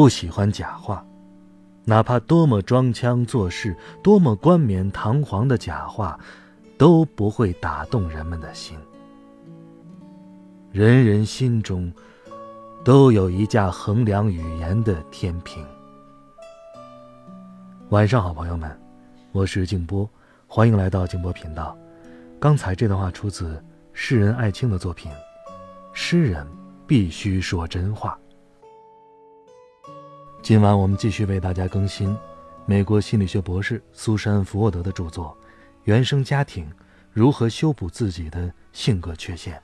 不喜欢假话，哪怕多么装腔作势、多么冠冕堂皇的假话，都不会打动人们的心。人人心中都有一架衡量语言的天平。晚上好，朋友们，我是静波，欢迎来到静波频道。刚才这段话出自诗人艾青的作品《诗人必须说真话》。今晚我们继续为大家更新美国心理学博士苏珊·福沃德的著作《原生家庭如何修补自己的性格缺陷》。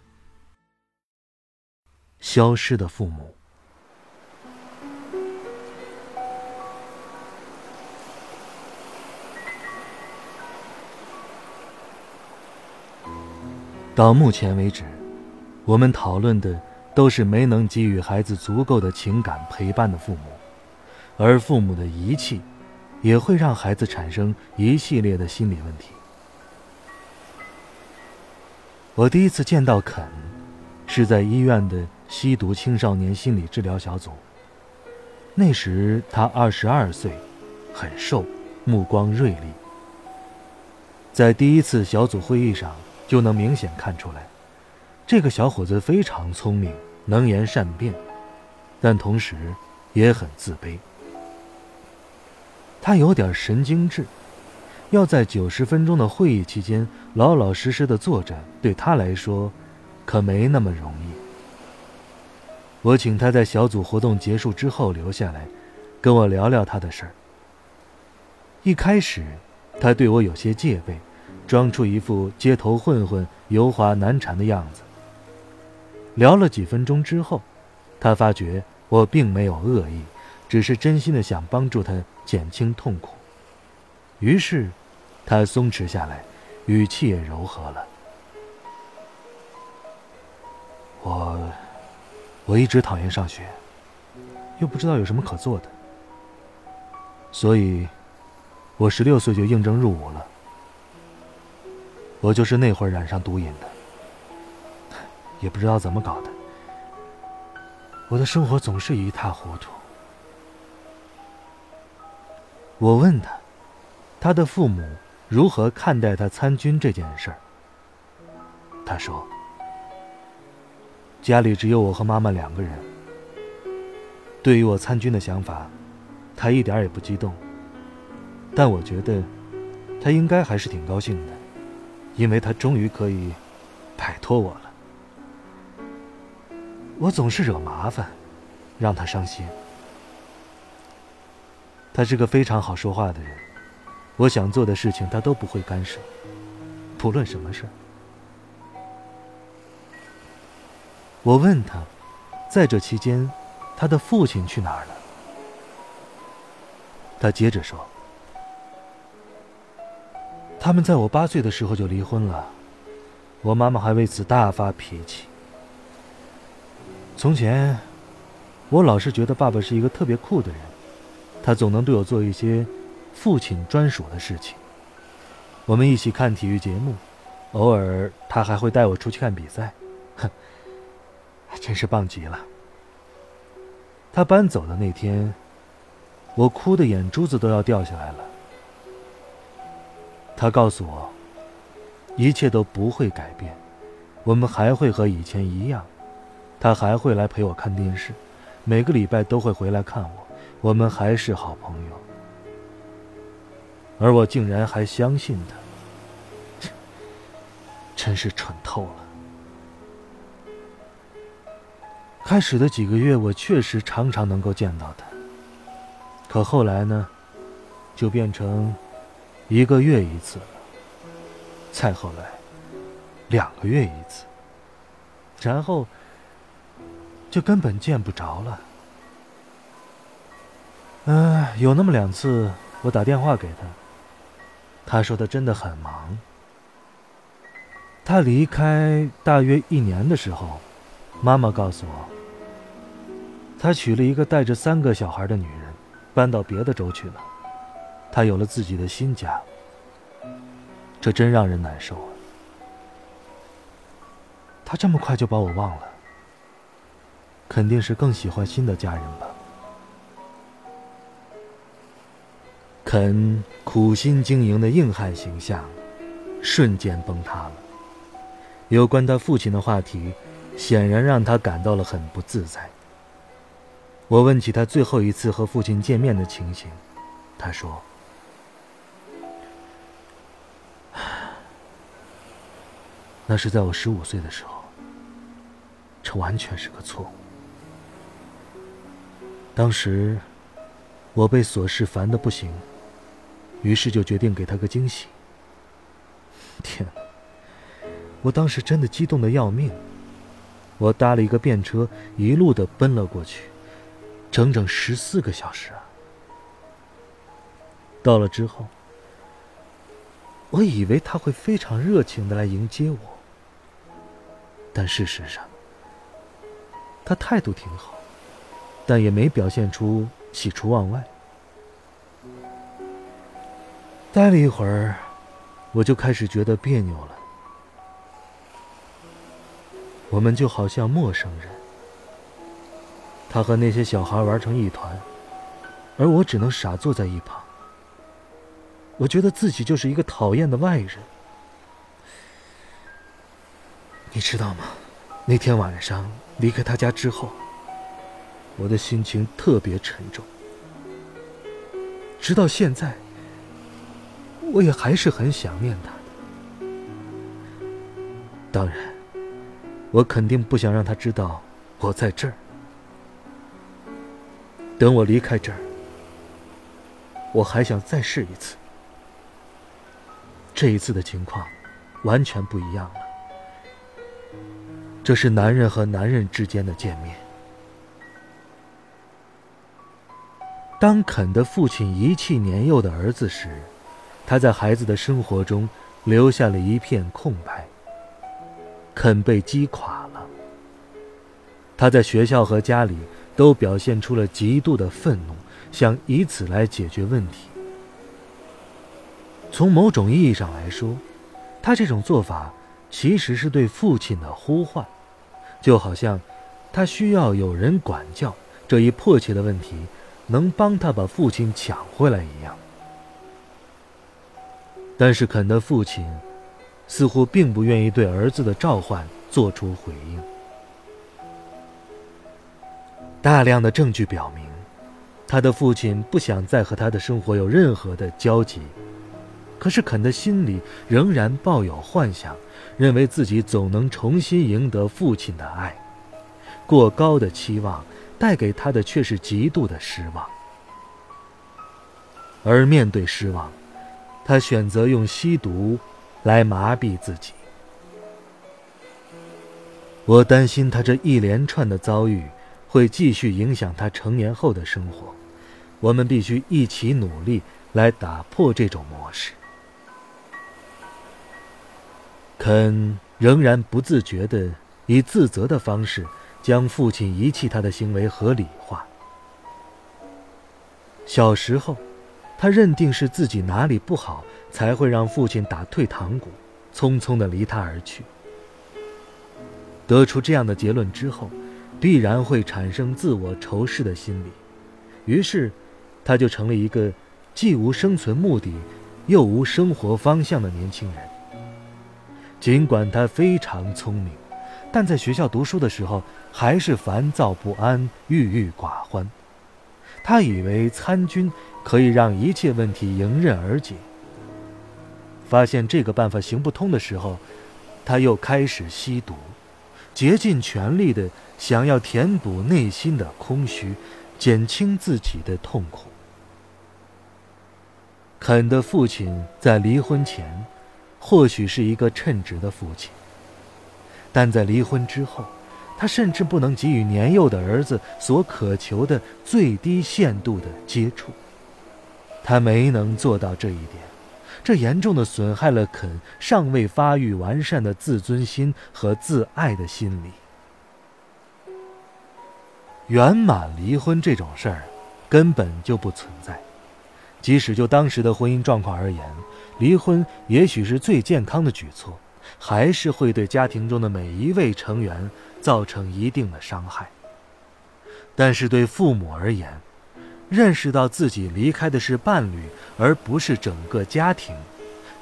消失的父母。到目前为止，我们讨论的都是没能给予孩子足够的情感陪伴的父母。而父母的遗弃，也会让孩子产生一系列的心理问题。我第一次见到肯，是在医院的吸毒青少年心理治疗小组。那时他二十二岁，很瘦，目光锐利。在第一次小组会议上，就能明显看出来，这个小伙子非常聪明，能言善辩，但同时也很自卑。他有点神经质，要在九十分钟的会议期间老老实实的坐着，对他来说，可没那么容易。我请他在小组活动结束之后留下来，跟我聊聊他的事儿。一开始，他对我有些戒备，装出一副街头混混、油滑难缠的样子。聊了几分钟之后，他发觉我并没有恶意。只是真心的想帮助他减轻痛苦，于是，他松弛下来，语气也柔和了。我，我一直讨厌上学，又不知道有什么可做的，所以，我十六岁就应征入伍了。我就是那会儿染上毒瘾的，也不知道怎么搞的，我的生活总是一塌糊涂。我问他，他的父母如何看待他参军这件事儿。他说：“家里只有我和妈妈两个人。对于我参军的想法，他一点也不激动。但我觉得，他应该还是挺高兴的，因为他终于可以摆脱我了。我总是惹麻烦，让他伤心。”他是个非常好说话的人，我想做的事情他都不会干涉，不论什么事儿。我问他，在这期间，他的父亲去哪儿了？他接着说：“他们在我八岁的时候就离婚了，我妈妈还为此大发脾气。从前，我老是觉得爸爸是一个特别酷的人。”他总能对我做一些父亲专属的事情。我们一起看体育节目，偶尔他还会带我出去看比赛，哼，真是棒极了。他搬走的那天，我哭的眼珠子都要掉下来了。他告诉我，一切都不会改变，我们还会和以前一样，他还会来陪我看电视，每个礼拜都会回来看我。我们还是好朋友，而我竟然还相信他，真是蠢透了。开始的几个月，我确实常常能够见到他，可后来呢，就变成一个月一次了，再后来，两个月一次，然后就根本见不着了。嗯，有那么两次，我打电话给他，他说他真的很忙。他离开大约一年的时候，妈妈告诉我，他娶了一个带着三个小孩的女人，搬到别的州去了，他有了自己的新家。这真让人难受啊！他这么快就把我忘了，肯定是更喜欢新的家人吧。肯苦心经营的硬汉形象，瞬间崩塌了。有关他父亲的话题，显然让他感到了很不自在。我问起他最后一次和父亲见面的情形，他说。那是在我十五岁的时候，这完全是个错误。当时我被琐事烦得不行，于是就决定给他个惊喜。天哪！我当时真的激动的要命，我搭了一个便车，一路的奔了过去，整整十四个小时啊！到了之后，我以为他会非常热情的来迎接我。但事实上，他态度挺好，但也没表现出喜出望外。待了一会儿，我就开始觉得别扭了。我们就好像陌生人，他和那些小孩玩成一团，而我只能傻坐在一旁。我觉得自己就是一个讨厌的外人。你知道吗？那天晚上离开他家之后，我的心情特别沉重。直到现在，我也还是很想念他的。当然，我肯定不想让他知道我在这儿。等我离开这儿，我还想再试一次。这一次的情况完全不一样了。这是男人和男人之间的见面。当肯的父亲遗弃年幼的儿子时，他在孩子的生活中留下了一片空白。肯被击垮了。他在学校和家里都表现出了极度的愤怒，想以此来解决问题。从某种意义上来说，他这种做法其实是对父亲的呼唤。就好像，他需要有人管教这一迫切的问题，能帮他把父亲抢回来一样。但是肯的父亲，似乎并不愿意对儿子的召唤做出回应。大量的证据表明，他的父亲不想再和他的生活有任何的交集。可是肯的心里仍然抱有幻想。认为自己总能重新赢得父亲的爱，过高的期望带给他的却是极度的失望。而面对失望，他选择用吸毒来麻痹自己。我担心他这一连串的遭遇会继续影响他成年后的生活，我们必须一起努力来打破这种模式。肯仍然不自觉地以自责的方式将父亲遗弃他的行为合理化。小时候，他认定是自己哪里不好，才会让父亲打退堂鼓，匆匆地离他而去。得出这样的结论之后，必然会产生自我仇视的心理，于是，他就成了一个既无生存目的，又无生活方向的年轻人。尽管他非常聪明，但在学校读书的时候还是烦躁不安、郁郁寡欢。他以为参军可以让一切问题迎刃而解。发现这个办法行不通的时候，他又开始吸毒，竭尽全力的想要填补内心的空虚，减轻自己的痛苦。肯的父亲在离婚前。或许是一个称职的父亲，但在离婚之后，他甚至不能给予年幼的儿子所渴求的最低限度的接触。他没能做到这一点，这严重的损害了肯尚未发育完善的自尊心和自爱的心理。圆满离婚这种事儿，根本就不存在。即使就当时的婚姻状况而言，离婚也许是最健康的举措，还是会对家庭中的每一位成员造成一定的伤害。但是对父母而言，认识到自己离开的是伴侣，而不是整个家庭，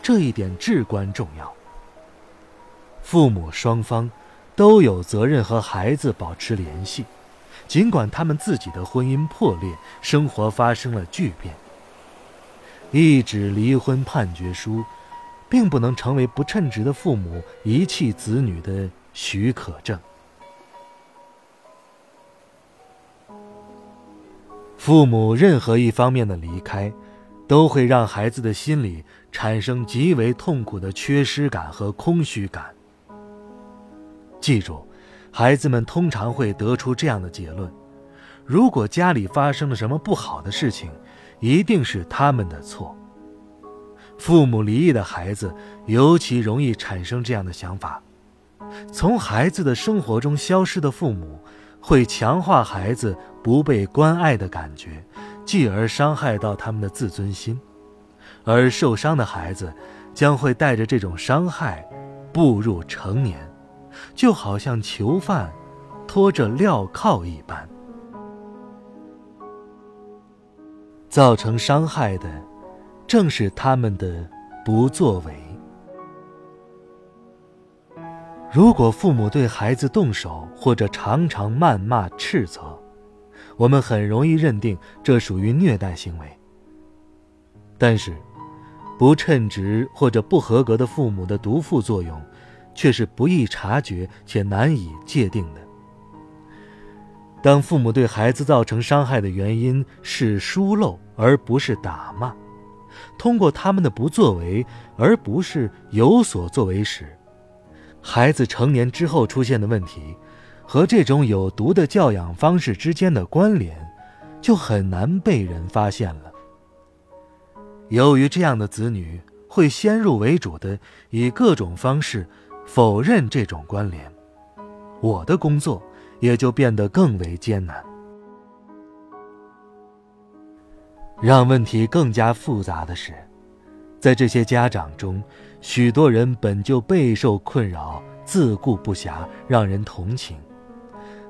这一点至关重要。父母双方都有责任和孩子保持联系。尽管他们自己的婚姻破裂，生活发生了巨变，一纸离婚判决书，并不能成为不称职的父母遗弃子女的许可证。父母任何一方面的离开，都会让孩子的心里产生极为痛苦的缺失感和空虚感。记住。孩子们通常会得出这样的结论：如果家里发生了什么不好的事情，一定是他们的错。父母离异的孩子尤其容易产生这样的想法。从孩子的生活中消失的父母，会强化孩子不被关爱的感觉，继而伤害到他们的自尊心。而受伤的孩子，将会带着这种伤害，步入成年。就好像囚犯拖着镣铐一般，造成伤害的正是他们的不作为。如果父母对孩子动手，或者常常谩骂斥责，我们很容易认定这属于虐待行为。但是，不称职或者不合格的父母的毒副作用。却是不易察觉且难以界定的。当父母对孩子造成伤害的原因是疏漏，而不是打骂，通过他们的不作为，而不是有所作为时，孩子成年之后出现的问题，和这种有毒的教养方式之间的关联，就很难被人发现了。由于这样的子女会先入为主的以各种方式。否认这种关联，我的工作也就变得更为艰难。让问题更加复杂的是，在这些家长中，许多人本就备受困扰，自顾不暇，让人同情。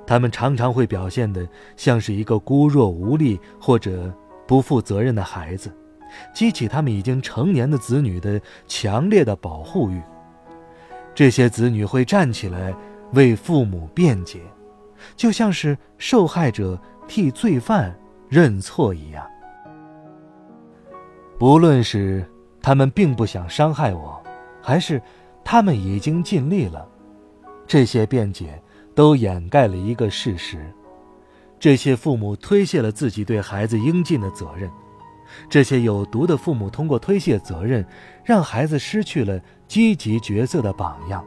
他们常常会表现得像是一个孤弱无力或者不负责任的孩子，激起他们已经成年的子女的强烈的保护欲。这些子女会站起来为父母辩解，就像是受害者替罪犯认错一样。不论是他们并不想伤害我，还是他们已经尽力了，这些辩解都掩盖了一个事实：这些父母推卸了自己对孩子应尽的责任。这些有毒的父母通过推卸责任，让孩子失去了积极角色的榜样，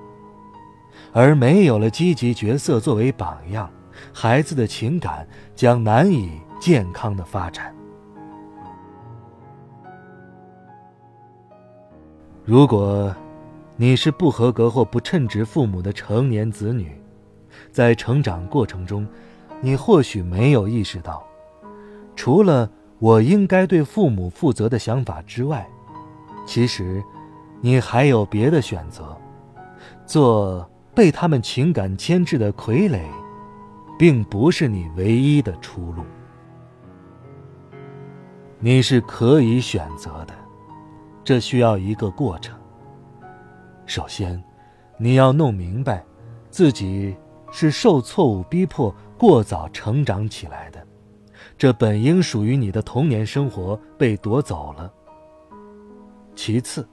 而没有了积极角色作为榜样，孩子的情感将难以健康的发展。如果你是不合格或不称职父母的成年子女，在成长过程中，你或许没有意识到，除了。我应该对父母负责的想法之外，其实，你还有别的选择。做被他们情感牵制的傀儡，并不是你唯一的出路。你是可以选择的，这需要一个过程。首先，你要弄明白，自己是受错误逼迫过早成长起来的。这本应属于你的童年生活被夺走了。其次，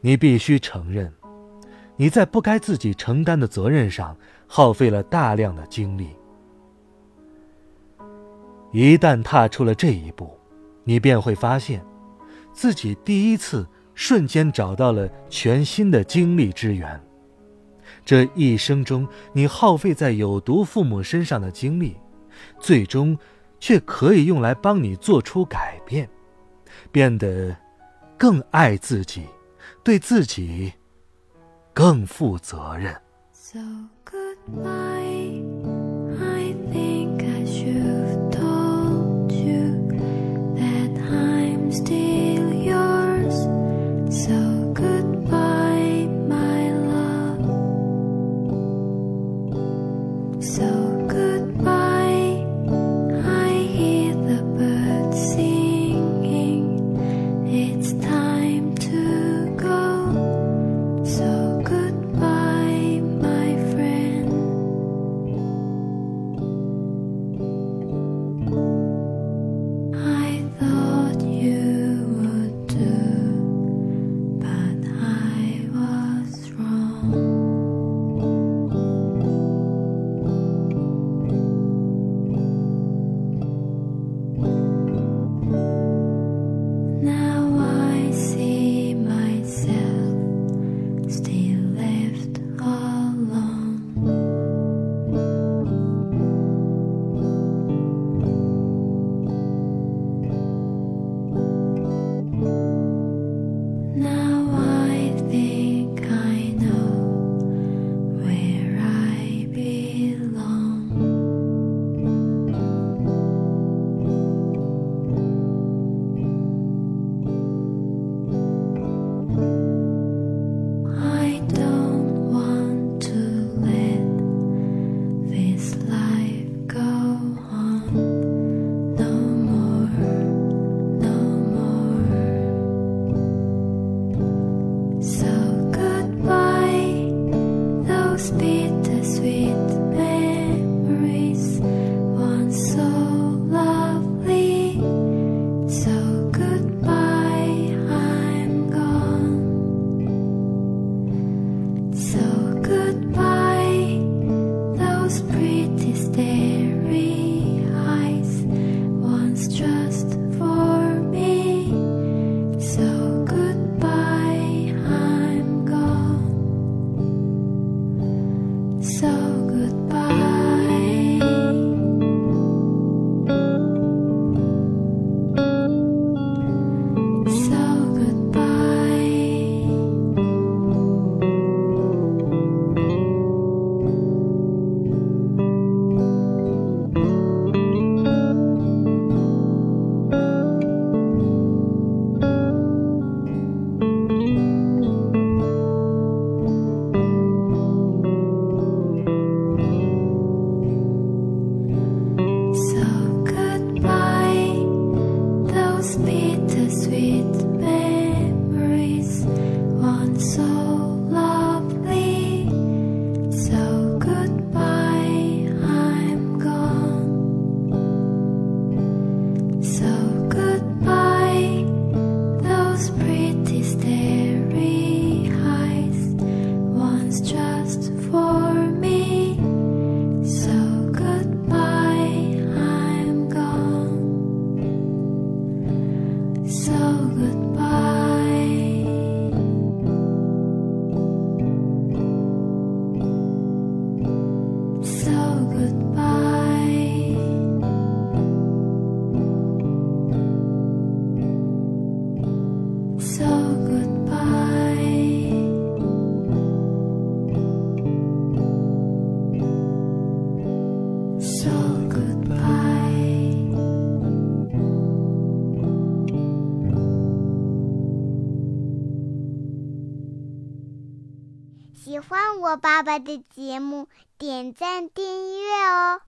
你必须承认，你在不该自己承担的责任上耗费了大量的精力。一旦踏出了这一步，你便会发现，自己第一次瞬间找到了全新的精力之源。这一生中你耗费在有毒父母身上的精力，最终却可以用来帮你做出改变，变得更爱自己，对自己更负责任。So goodbye, So bittersweet memories, once so 我爸爸的节目，点赞订阅哦。